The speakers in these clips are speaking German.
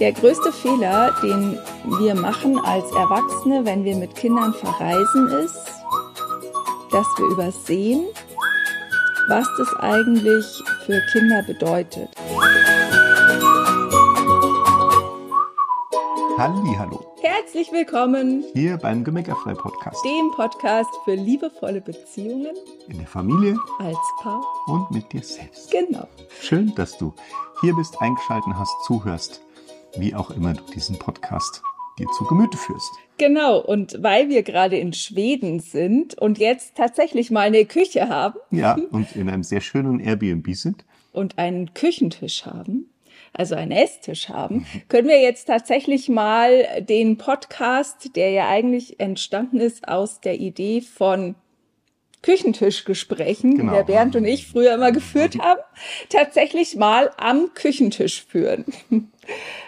Der größte Fehler, den wir machen als Erwachsene, wenn wir mit Kindern verreisen, ist, dass wir übersehen, was das eigentlich für Kinder bedeutet. Halli, hallo. Herzlich willkommen Hier beim Gemeckerfrei Podcast. dem Podcast für liebevolle Beziehungen In der Familie als Paar. und mit dir selbst. Genau. Schön, dass du hier bist, eingeschalten hast, zuhörst, wie auch immer du diesen Podcast dir zu Gemüte führst. Genau. Und weil wir gerade in Schweden sind und jetzt tatsächlich mal eine Küche haben Ja, und in einem sehr schönen Airbnb sind. und einen Küchentisch haben, also einen Esstisch haben, können wir jetzt tatsächlich mal den Podcast, der ja eigentlich entstanden ist aus der Idee von Küchentischgesprächen, Genau. die der Bernd und ich früher immer geführt haben, tatsächlich mal am Küchentisch führen.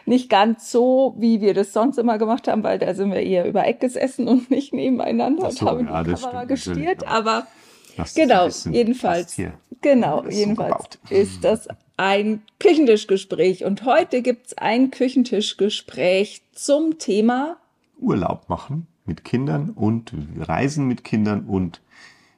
Nicht ganz so, wie wir das sonst immer gemacht haben, weil da sind wir eher über Eck gesessen und nicht nebeneinander Ach und so, haben ja, die Kamera stimmt gestiert, aber- aber das Genau, jedenfalls. Genau, so jedenfalls gebaut. ist das ein Küchentischgespräch. Und heute gibt's ein Küchentischgespräch zum Thema Urlaub machen mit Kindern und Reisen mit Kindern und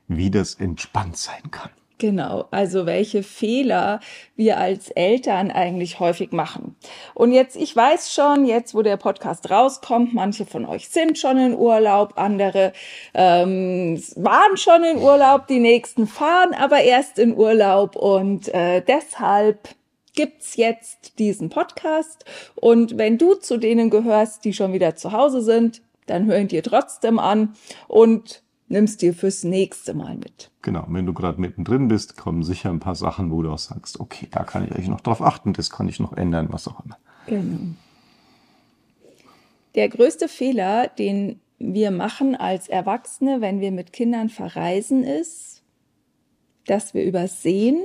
wie das entspannt sein kann. Genau, also welche Fehler wir als Eltern eigentlich häufig machen. Und jetzt, ich weiß schon, jetzt wo der Podcast rauskommt, manche von euch sind schon in Urlaub, andere ähm, waren schon in Urlaub, die nächsten fahren aber erst in Urlaub und äh, deshalb gibt's jetzt diesen Podcast. Und wenn du zu denen gehörst, die schon wieder zu Hause sind, dann hör ihn dir trotzdem an und nimmst dir fürs nächste Mal mit. Genau, wenn du gerade mittendrin bist, kommen sicher ein paar Sachen, wo du auch sagst, okay, da kann ich eigentlich noch drauf achten, das kann ich noch ändern, was auch immer. Genau. Der größte Fehler, den wir machen als Erwachsene, wenn wir mit Kindern verreisen, ist, dass wir übersehen,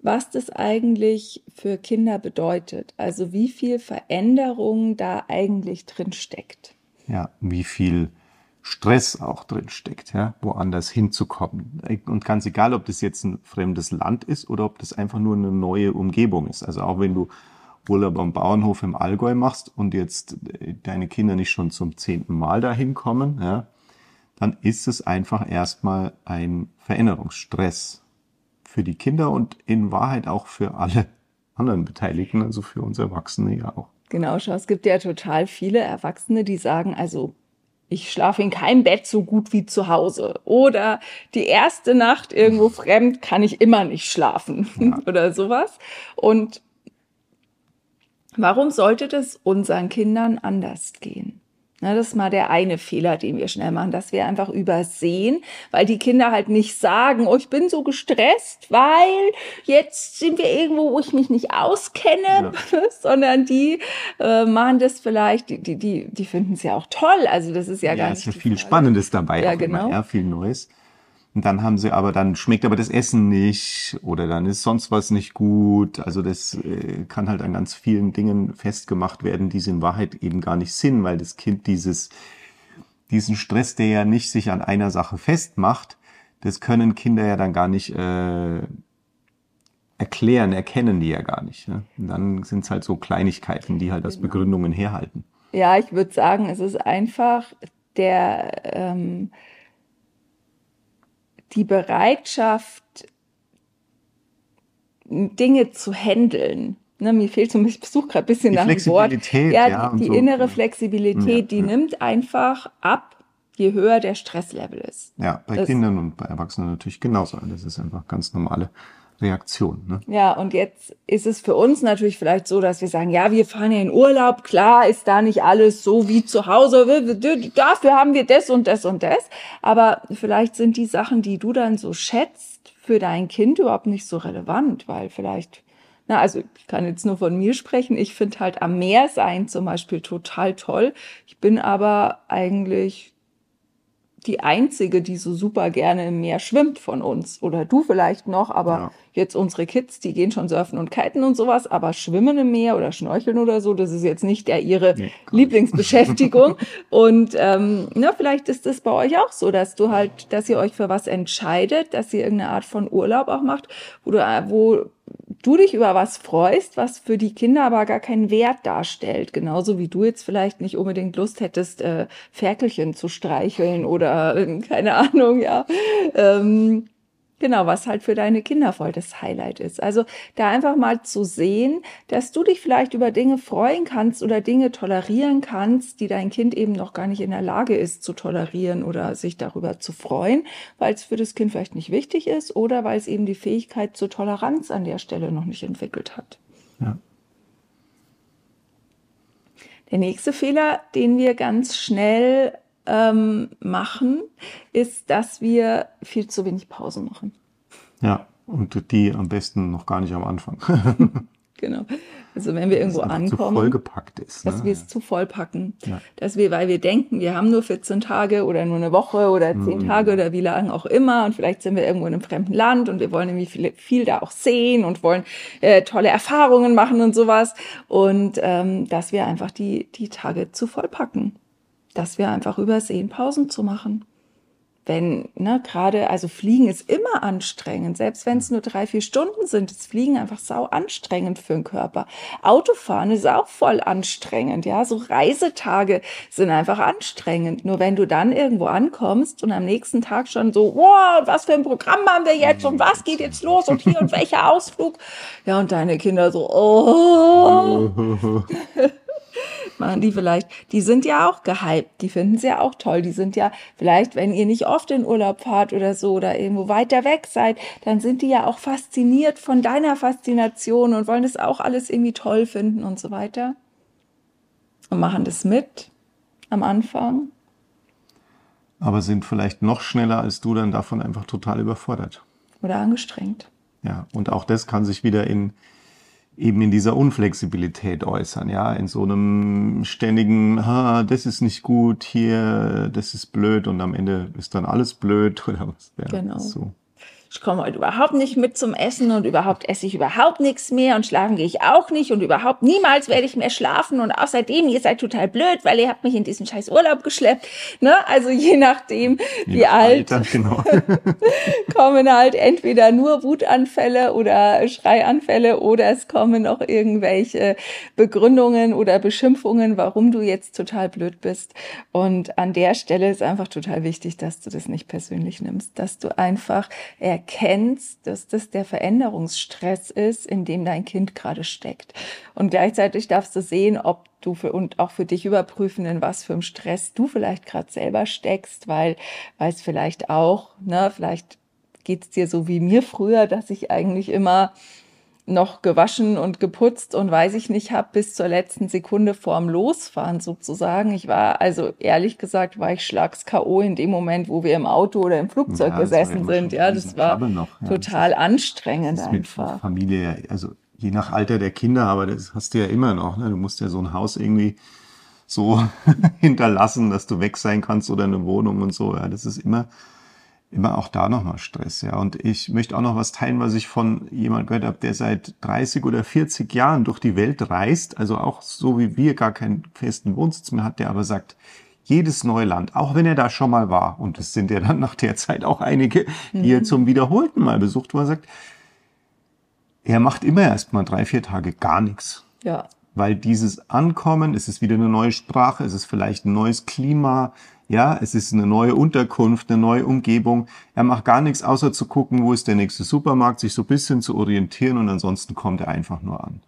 was das eigentlich für Kinder bedeutet. Also wie viel Veränderung da eigentlich drin steckt. ja, wie viel Stress auch drin steckt, ja, woanders hinzukommen. Und ganz egal, ob das jetzt ein fremdes Land ist oder ob das einfach nur eine neue Umgebung ist. Also auch wenn du Urlaub am Bauernhof im Allgäu machst und jetzt äh, deine Kinder nicht schon zum zehnten Mal dahin kommen, ja, dann ist es einfach erstmal ein Veränderungsstress für die Kinder und in Wahrheit auch für alle anderen Beteiligten, also für uns Erwachsene ja auch. Genau, schau, es gibt ja total viele Erwachsene, die sagen, also ich schlafe in keinem Bett so gut wie zu Hause. Oder die erste Nacht irgendwo fremd kann ich immer nicht schlafen oder sowas. Und warum sollte das unseren Kindern anders gehen? Na, das ist mal der eine Fehler, den wir schnell machen, dass wir einfach übersehen, weil die Kinder halt nicht sagen, oh, ich bin so gestresst, weil jetzt sind wir irgendwo, wo ich mich nicht auskenne, sondern die äh, machen das vielleicht, die, die, die, die finden es ja auch toll. Also das ist ja, Ja, gar ist nicht ja die viel Frage. Spannendes dabei, Ja, auch genau. immer, ja, viel Neues. Und dann haben sie aber, dann schmeckt aber das Essen nicht oder dann ist sonst was nicht gut. Also das äh, kann halt an ganz vielen Dingen festgemacht werden, die es in Wahrheit eben gar nicht sind, weil das Kind dieses, diesen Stress, der ja nicht sich an einer Sache festmacht, das können Kinder ja dann gar nicht äh, erklären, erkennen die ja gar nicht. Ne? Und dann sind es halt so Kleinigkeiten, die halt als Genau. Begründungen herhalten. Ja, ich würde sagen, es ist einfach der ähm, die Bereitschaft, Dinge zu handeln. Ne, mir fehlt so ich suche gerade ein bisschen Die nach dem Wort. Ja, ja, die, die so. innere Flexibilität, Ja, die ja. nimmt einfach ab, je höher der Stresslevel ist. Ja, bei Das- Kindern und bei Erwachsenen natürlich genauso. Das ist einfach ganz normale Reaktion. Ne? Ja, und jetzt ist es für uns natürlich vielleicht so, dass wir sagen, ja, wir fahren ja in Urlaub, klar ist da nicht alles so wie zu Hause, dafür haben wir das und das und das, aber vielleicht sind die Sachen, die du dann so schätzt, für dein Kind überhaupt nicht so relevant, weil vielleicht, na, also ich kann jetzt nur von mir sprechen, ich finde halt am Meer sein zum Beispiel total toll, ich bin aber eigentlich die einzige, die so super gerne im Meer schwimmt von uns. Oder du vielleicht noch, aber Ja. jetzt unsere Kids, die gehen schon surfen und kiten und sowas, aber schwimmen im Meer oder schnorcheln oder so, das ist jetzt nicht der ihre Nee. Lieblingsbeschäftigung. und ähm, na, vielleicht ist es bei euch auch so, dass du halt, dass ihr euch für was entscheidet, dass ihr irgendeine Art von Urlaub auch macht, wo du, äh, wo du dich über was freust, was für die Kinder aber gar keinen Wert darstellt. Genauso wie du jetzt vielleicht nicht unbedingt Lust hättest, äh, Ferkelchen zu streicheln oder äh, keine Ahnung, ja. Ähm, Genau, was halt für deine Kinder voll das Highlight ist. Also da einfach mal zu sehen, dass du dich vielleicht über Dinge freuen kannst oder Dinge tolerieren kannst, die dein Kind eben noch gar nicht in der Lage ist zu tolerieren oder sich darüber zu freuen, weil es für das Kind vielleicht nicht wichtig ist oder weil es eben die Fähigkeit zur Toleranz an der Stelle noch nicht entwickelt hat. Ja. Der nächste Fehler, den wir ganz schnell ähm, machen, ist, dass wir viel zu wenig Pausen machen. Ja, und die am besten noch gar nicht am Anfang. genau. Also wenn wir irgendwo ankommen, vollgepackt ist, ne? dass wir es zu voll packen, ja. dass wir, weil wir denken, wir haben nur 14 Tage oder nur eine Woche oder 10 mhm. Tage oder wie lange auch immer und vielleicht sind wir irgendwo in einem fremden Land und wir wollen irgendwie viel, viel da auch sehen und wollen äh, tolle Erfahrungen machen und sowas und ähm, dass wir einfach die die Tage zu voll packen dass wir einfach übersehen, Pausen zu machen. Wenn, ne, gerade, also Fliegen ist immer anstrengend, selbst wenn es nur drei, vier Stunden sind, ist Fliegen einfach sau anstrengend für den Körper. Autofahren ist auch voll anstrengend, ja, so Reisetage sind einfach anstrengend. Nur wenn du dann irgendwo ankommst und am nächsten Tag schon so, wow, was für ein Programm haben wir jetzt und was geht jetzt los und hier und welcher Ausflug? Ja, und deine Kinder so, oh. machen die vielleicht, die sind ja auch gehypt, die finden es ja auch toll, die sind ja vielleicht, wenn ihr nicht oft in Urlaub fahrt oder so oder irgendwo weiter weg seid, dann sind die ja auch fasziniert von deiner Faszination und wollen das auch alles irgendwie toll finden und so weiter. Und machen das mit am Anfang. Aber sind vielleicht noch schneller als du dann davon einfach total überfordert. Oder angestrengt. Ja, und auch das kann sich wieder in eben in dieser Unflexibilität äußern, ja, in so einem ständigen, ha, das ist nicht gut, hier, das ist blöd und am Ende ist dann alles blöd oder was. Ja, genau. So ich komme heute überhaupt nicht mit zum Essen und überhaupt esse ich überhaupt nichts mehr und schlafen gehe ich auch nicht und überhaupt niemals werde ich mehr schlafen und außerdem, ihr seid total blöd, weil ihr habt mich in diesen scheiß Urlaub geschleppt. Ne? Also je nachdem, je wie alt, Alter, genau. kommen halt entweder nur Wutanfälle oder Schreianfälle oder es kommen noch irgendwelche Begründungen oder Beschimpfungen, warum du jetzt total blöd bist. Und an der Stelle ist einfach total wichtig, dass du das nicht persönlich nimmst, dass du einfach erkennst, dass das der Veränderungsstress ist, in dem dein Kind gerade steckt. Und gleichzeitig darfst du sehen, ob du für und auch für dich überprüfen, in was für einem Stress du vielleicht gerade selber steckst, weil, weil es vielleicht auch, ne, vielleicht geht's dir so wie mir früher, dass ich eigentlich immer noch gewaschen und geputzt und weiß ich nicht habe bis zur letzten Sekunde vorm Losfahren sozusagen. Ich war also ehrlich gesagt war ich schlags KO in dem Moment, wo wir im Auto oder im Flugzeug ja, gesessen sind. Ja, das war noch, ja, total das anstrengend das einfach. Mit Familie, also je nach Alter der Kinder, aber das hast du ja immer noch. Ne? Du musst ja so ein Haus irgendwie so hinterlassen, dass du weg sein kannst oder eine Wohnung und so. Ja, das ist immer immer auch da nochmal Stress, ja. Und ich möchte auch noch was teilen, was ich von jemand gehört habe, der seit 30 oder 40 Jahren durch die Welt reist, also auch so wie wir gar keinen festen Wohnsitz mehr hat, der aber sagt, jedes neue Land, auch wenn er da schon mal war, und es sind ja dann nach der Zeit auch einige, die mhm. er zum wiederholten Mal besucht, wo er sagt, er macht immer erst mal drei, vier Tage gar nichts. Ja. Weil dieses Ankommen, es ist wieder eine neue Sprache, es ist vielleicht ein neues Klima, ja, es ist eine neue Unterkunft, eine neue Umgebung. Er macht gar nichts, außer zu gucken, wo ist der nächste Supermarkt, sich so ein bisschen zu orientieren und ansonsten kommt er einfach nur an.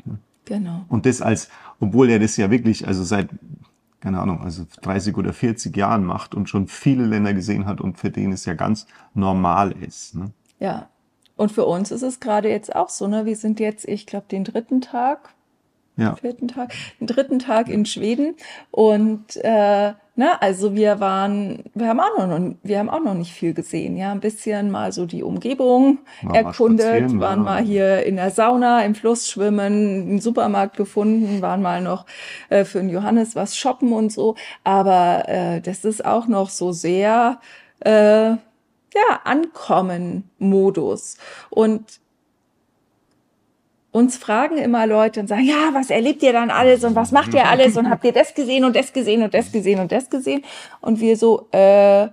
Genau. Und das als, obwohl er das ja wirklich, also seit, keine Ahnung, also 30 oder 40 Jahren macht und schon viele Länder gesehen hat und für den es ja ganz normal ist. Ne? Ja. Und für uns ist es gerade jetzt auch so, ne? Wir sind jetzt, ich glaube, den dritten Tag, ja. vierten Tag, den dritten Tag in Schweden und äh, Ne, also wir waren, wir haben auch noch, wir haben auch noch nicht viel gesehen, ja, ein bisschen mal so die Umgebung war erkundet, waren ja. mal hier in der Sauna, im Fluss schwimmen, einen Supermarkt gefunden, waren mal noch äh, für den Johannes was shoppen und so, aber äh, das ist auch noch so sehr äh, ja Ankommen Modus und uns fragen immer Leute und sagen, ja, was erlebt ihr dann alles und was macht ihr alles und habt ihr das gesehen und das gesehen und das gesehen und das gesehen? Und wir so, äh,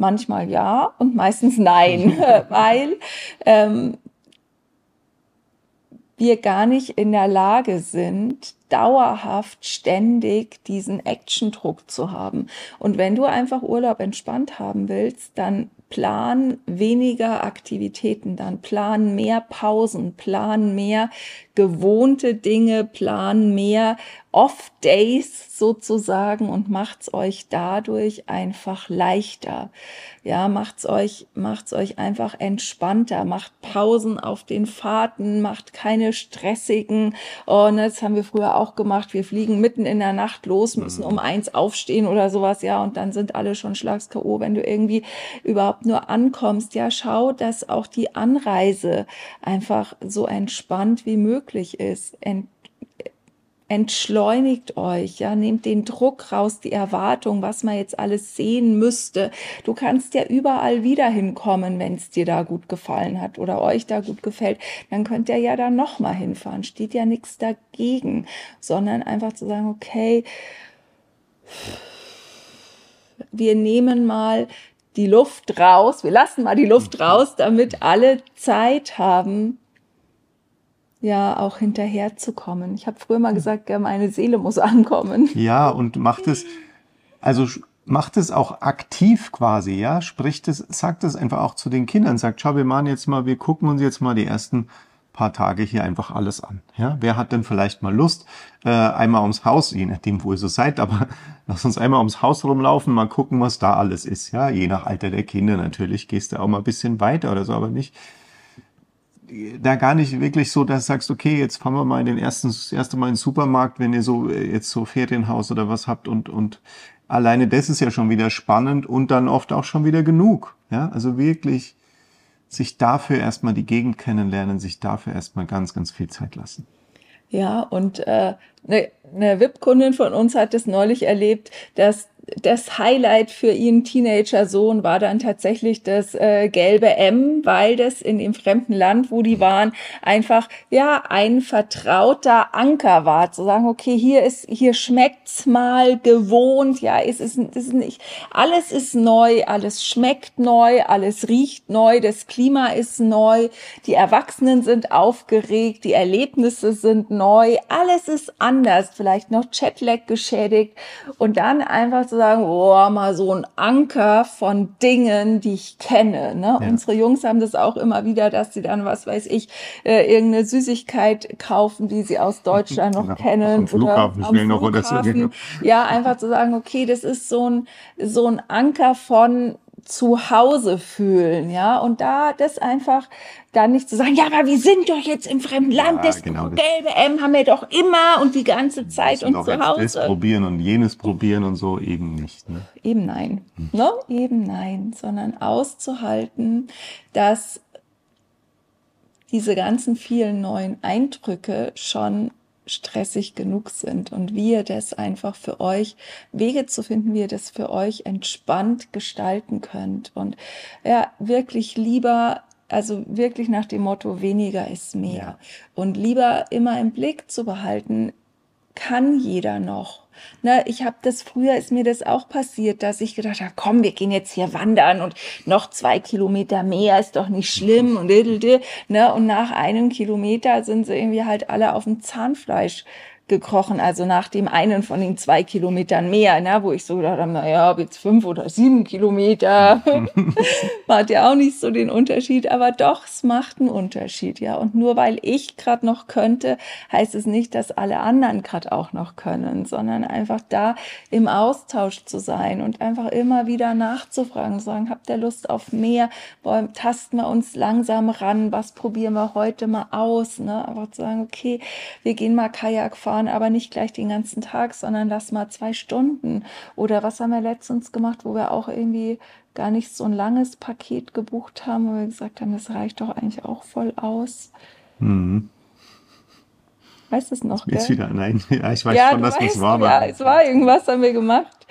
manchmal ja und meistens nein, weil ähm, wir gar nicht in der Lage sind, dauerhaft ständig diesen Actiondruck zu haben. Und wenn du einfach Urlaub entspannt haben willst, dann plan weniger Aktivitäten, dann plan mehr Pausen, plan mehr gewohnte Dinge, plan mehr Off-Days sozusagen und macht's euch dadurch einfach leichter. Ja, macht's euch, macht's euch einfach entspannter, macht Pausen auf den Fahrten, macht keine stressigen, oh, ne, das haben wir früher auch gemacht, wir fliegen mitten in der Nacht los, müssen um eins aufstehen oder sowas, ja, und dann sind alle schon schlags K.O., wenn du irgendwie überhaupt nur ankommst, ja, schau, dass auch die Anreise einfach so entspannt wie möglich ist. Ent entschleunigt euch, ja, nehmt den Druck raus, die Erwartung, was man jetzt alles sehen müsste. Du kannst ja überall wieder hinkommen, wenn es dir da gut gefallen hat oder euch da gut gefällt. Dann könnt ihr ja da nochmal hinfahren. Steht ja nichts dagegen, sondern einfach zu sagen, okay, wir nehmen mal die Luft raus, wir lassen mal die Luft raus, damit alle Zeit haben, ja auch hinterherzukommen. Ich habe früher mal gesagt, meine Seele muss ankommen. Ja, und macht es, also macht es auch aktiv quasi, ja, spricht es, sagt es einfach auch zu den Kindern, sagt, schau, wir machen jetzt mal, wir gucken uns jetzt mal die ersten paar Tage hier einfach alles an. Ja, wer hat denn vielleicht mal Lust, äh, einmal ums Haus, je nachdem, wo ihr so seid, aber lass uns einmal ums Haus rumlaufen, mal gucken, was da alles ist. Ja, je nach Alter der Kinder natürlich, gehst du auch mal ein bisschen weiter oder so, aber nicht da gar nicht wirklich so, dass du sagst, okay, jetzt fahren wir mal in den ersten, das erste Mal in den Supermarkt, wenn ihr so äh, jetzt so Ferienhaus oder was habt und, und alleine das ist ja schon wieder spannend und dann oft auch schon wieder genug. Ja, also wirklich sich dafür erstmal die Gegend kennenlernen, sich dafür erstmal ganz, ganz viel Zeit lassen. Ja, und äh, eine, eine VIP-Kundin von uns hat es neulich erlebt, dass das Highlight für ihren Teenager-Sohn war dann tatsächlich das äh, gelbe M, weil das in dem fremden Land, wo die waren, einfach ja ein vertrauter Anker war, zu sagen, okay, hier ist, hier schmeckt's mal gewohnt, ja, es ist, es ist nicht, alles ist neu, alles schmeckt neu, alles riecht neu, das Klima ist neu, die Erwachsenen sind aufgeregt, die Erlebnisse sind neu, alles ist anders, vielleicht noch Chatlag geschädigt und dann einfach zu sagen, oh, mal so ein Anker von Dingen, die ich kenne. Ne? Ja. Unsere Jungs haben das auch immer wieder, dass sie dann, was weiß ich, äh, irgendeine Süßigkeit kaufen, die sie aus Deutschland noch genau. kennen. Am Flughafen, oder am noch oder so. Ja, einfach zu sagen, okay, das ist so ein, so ein Anker von zu Hause fühlen, ja, und da das einfach dann nicht zu sagen, ja, aber wir sind doch jetzt im fremden Land, ja, das genau, gelbe M haben wir doch immer und die ganze Zeit und zu Hause. Das probieren und jenes probieren und so eben nicht. Ne? Eben nein, hm. ne? Eben nein, sondern auszuhalten, dass diese ganzen vielen neuen Eindrücke schon stressig genug sind und wie ihr das einfach für euch, Wege zu finden, wie ihr das für euch entspannt gestalten könnt und ja, wirklich lieber also wirklich nach dem Motto, weniger ist mehr. Ja. Und lieber immer im Blick zu behalten, kann jeder noch. Na, ich habe das früher ist mir das auch passiert, dass ich gedacht habe, komm, wir gehen jetzt hier wandern und noch zwei Kilometer mehr ist doch nicht schlimm und ne und nach einem Kilometer sind sie irgendwie halt alle auf dem Zahnfleisch gekrochen, also nach dem einen von den zwei Kilometern mehr, ne, wo ich so gedacht habe, naja, ob jetzt fünf oder sieben Kilometer, macht ja auch nicht so den Unterschied, aber doch, es macht einen Unterschied, ja. Und nur weil ich gerade noch könnte, heißt es nicht, dass alle anderen gerade auch noch können, sondern einfach da im Austausch zu sein und einfach immer wieder nachzufragen, sagen, habt ihr Lust auf mehr? Wollen, tasten wir uns langsam ran, was probieren wir heute mal aus, ne? Aber zu sagen, okay, wir gehen mal Kajak fahren, fahren, aber nicht gleich den ganzen Tag, sondern lass mal zwei Stunden. Oder was haben wir letztens gemacht, wo wir auch irgendwie gar nicht so ein langes Paket gebucht haben, wo wir gesagt haben, das reicht doch eigentlich auch voll aus. Mhm. Weißt du es noch? Jetzt wieder, nein, ja, ich weiß ja, schon, dass es war. Ja, es war irgendwas, haben wir gemacht,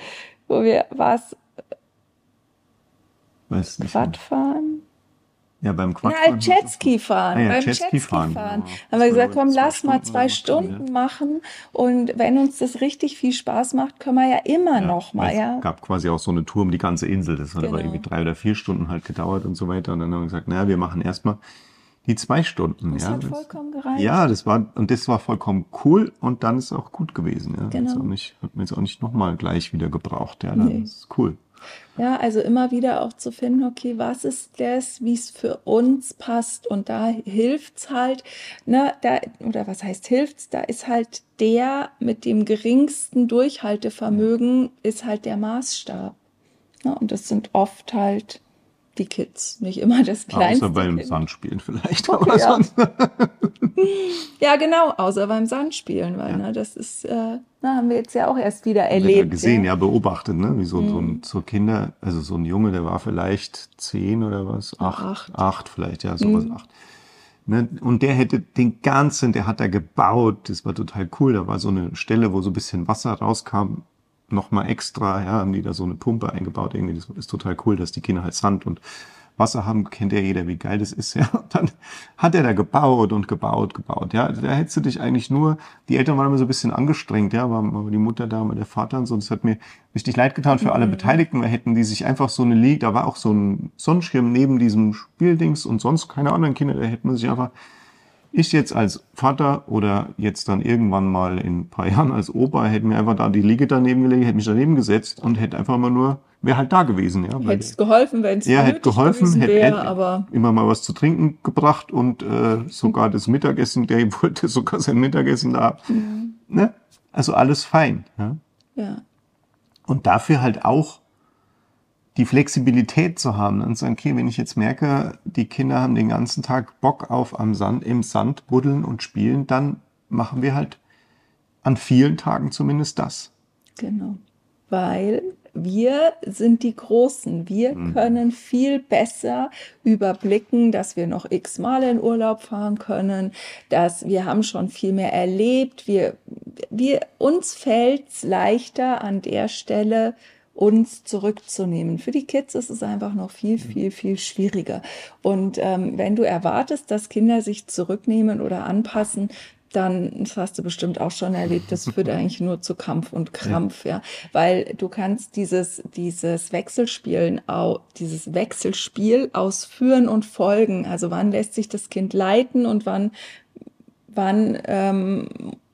wo wir, war es Quadfahren? Ja, beim. Ja, Jetski fahren. Ah, ja, beim Jetski fahren. fahren. Ja, haben wir gesagt, komm, lass mal zwei Stunden ja. machen. Und wenn uns das richtig viel Spaß macht, können wir ja immer ja, noch mal, ja. Es gab quasi auch so eine Tour um die ganze Insel. Das hat genau. aber irgendwie drei oder vier Stunden halt gedauert und so weiter. Und dann haben wir gesagt, naja, wir machen erstmal Die zwei Stunden, Das ja. hat vollkommen gereicht. Ja, das war, und das war vollkommen cool und dann ist es auch gut gewesen, ja. Genau. Hat's Auch nicht, hat mir jetzt auch nicht nochmal gleich wieder gebraucht, ja. Nee. Das ist cool. Ja, also immer wieder auch zu finden, okay, was ist das, wie es für uns passt? Und da hilft's halt, ne, da, oder was heißt hilft's, da ist halt der mit dem geringsten Durchhaltevermögen ist halt der Maßstab. Ne, und das sind oft halt die Kids, nicht immer das kleinste Außer beim Kind. Sandspielen vielleicht, Okay, aber ja. sonst. Ja, genau, außer beim Sandspielen, weil, ne, das ist, äh, na, haben wir jetzt ja auch erst wieder Wird ja erlebt. gesehen, ja. ja, beobachtet, ne? Wie so, so, Mhm. ein, so Kinder, also so ein Junge, der war vielleicht zehn oder was? Acht. acht. Acht, vielleicht, ja, sowas, Mhm. acht. Ne? Und der hätte den ganzen, der hat da gebaut, das war total cool. Da war so eine Stelle, wo so ein bisschen Wasser rauskam, nochmal extra, ja, haben die da so eine Pumpe eingebaut, irgendwie, das ist total cool, dass die Kinder halt Sand und Wasser haben, kennt ja jeder, wie geil das ist, ja. Und dann hat er da gebaut und gebaut, gebaut, ja. Da hättest du dich eigentlich nur, die Eltern waren immer so ein bisschen angestrengt, ja, war war die Mutter da, war der Vater und so. Das hat mir richtig leid getan für alle Beteiligten, weil hätten die sich einfach so eine Liege, da war auch so ein Sonnenschirm neben diesem Spieldings und sonst keine anderen Kinder, da hätten man sich einfach, ich jetzt als Vater oder jetzt dann irgendwann mal in ein paar Jahren als Opa, hätte mir einfach da die Liege daneben gelegt, hätte mich daneben gesetzt und hätte einfach mal nur, wäre halt da gewesen, ja. Hätte es geholfen, wenn es ja, hätte geholfen, hätte wäre, aber immer mal was zu trinken gebracht und äh, sogar das Mittagessen, der wollte sogar sein Mittagessen da. Ne? Also alles fein. Ja? ja. Und dafür halt auch die Flexibilität zu haben und sagen, okay, wenn ich jetzt merke, die Kinder haben den ganzen Tag Bock auf am Sand, im Sand buddeln und spielen, dann machen wir halt an vielen Tagen zumindest das. Genau. Weil wir sind die Großen. Wir können viel besser überblicken, dass wir noch x Mal in Urlaub fahren können, dass wir haben schon viel mehr erlebt. Wir, wir, uns fällt's leichter an der Stelle, uns zurückzunehmen. Für die Kids ist es einfach noch viel, viel, viel schwieriger. Und ähm, wenn du erwartest, dass Kinder sich zurücknehmen oder anpassen, dann, das hast du bestimmt auch schon erlebt, das führt eigentlich nur zu Kampf und Krampf, ja. Weil du kannst dieses, dieses Wechselspielen, dieses Wechselspiel ausführen und folgen. Also wann lässt sich das Kind leiten und wann, wann ähm,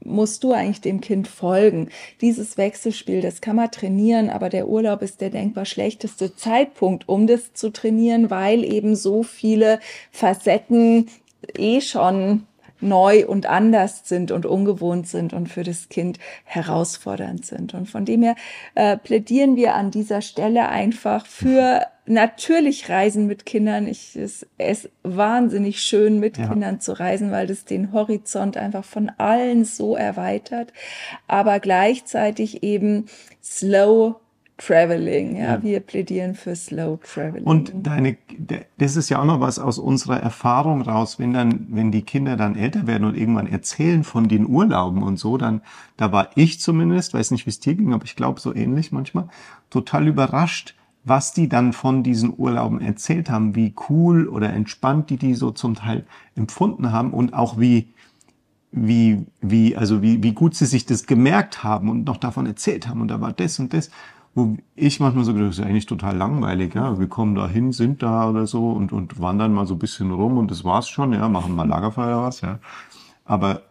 musst du eigentlich dem Kind folgen. Dieses Wechselspiel, das kann man trainieren, aber der Urlaub ist der denkbar schlechteste Zeitpunkt, um das zu trainieren, weil eben so viele Facetten eh schon neu und anders sind und ungewohnt sind und für das Kind herausfordernd sind. Und von dem her äh, plädieren wir an dieser Stelle einfach für natürlich Reisen mit Kindern. Ich, es ist wahnsinnig schön, mit Ja. Kindern zu reisen, weil das den Horizont einfach von allen so erweitert, aber gleichzeitig eben slow Traveling. Ja, Ja. wir plädieren für Slow Traveling. Und deine, das ist ja auch noch was aus unserer Erfahrung raus, wenn dann, wenn die Kinder dann älter werden und irgendwann erzählen von den Urlauben und so, dann, da war ich zumindest, weiß nicht, wie es dir ging, aber ich glaube so ähnlich manchmal, total überrascht, was die dann von diesen Urlauben erzählt haben, wie cool oder entspannt die die so zum Teil empfunden haben und auch wie, wie, wie, also wie, wie gut sie sich das gemerkt haben und noch davon erzählt haben und da war das und das, wo ich manchmal so gedacht, das ist ja eigentlich total langweilig, ja, wir kommen da hin, sind da oder so und, und wandern mal so ein bisschen rum und das war's schon, ja, machen mal Lagerfeuer was, ja. Aber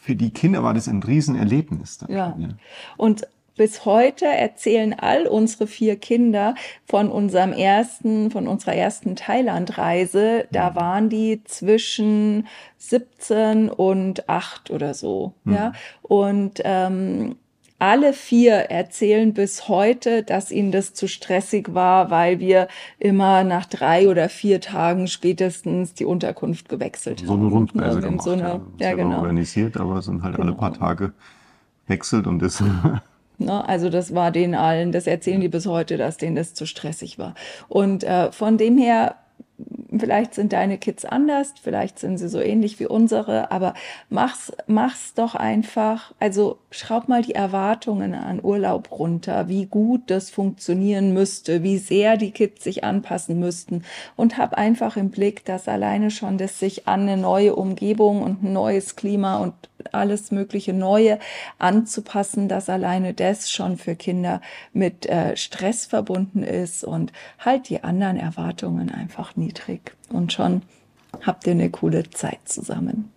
für die Kinder war das ein Riesenerlebnis. Dann, Ja. Und bis heute erzählen all unsere vier Kinder von unserem ersten, von unserer ersten Thailandreise. Da waren die zwischen 17 und 8 oder so. Ja. Und ähm, alle vier erzählen bis heute, dass ihnen das zu stressig war, weil wir immer nach drei oder vier Tagen spätestens die Unterkunft gewechselt So eine haben. Rundreise Ja, in gemacht, so eine, ja. ja, genau. organisiert, aber sind halt alle Genau. paar Tage wechselt und das, Ne? Also das war denen allen, das erzählen die bis heute, dass denen das zu stressig war. Und äh, von dem her, vielleicht sind deine Kids anders, vielleicht sind sie so ähnlich wie unsere, aber mach's, mach's doch einfach. Also schraub mal die Erwartungen an Urlaub runter, wie gut das funktionieren müsste, wie sehr die Kids sich anpassen müssten und hab einfach im Blick, dass alleine schon das sich an eine neue Umgebung und ein neues Klima und alles mögliche Neue anzupassen, dass alleine das schon für Kinder mit äh, Stress verbunden ist und halt die anderen Erwartungen einfach niedrig. Und schon habt ihr eine coole Zeit zusammen.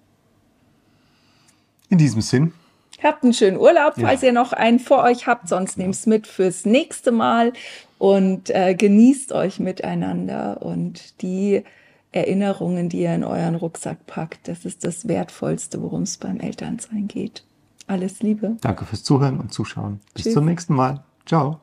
In diesem Sinn. Habt einen schönen Urlaub, falls ja. ihr noch einen vor euch habt, sonst nehmt es mit fürs nächste Mal und äh, genießt euch miteinander und die Erinnerungen, die ihr in euren Rucksack packt, das ist das Wertvollste, worum es beim Elternsein geht. Alles Liebe. Danke fürs Zuhören und Zuschauen. Bis Tschüss. zum nächsten Mal. Ciao.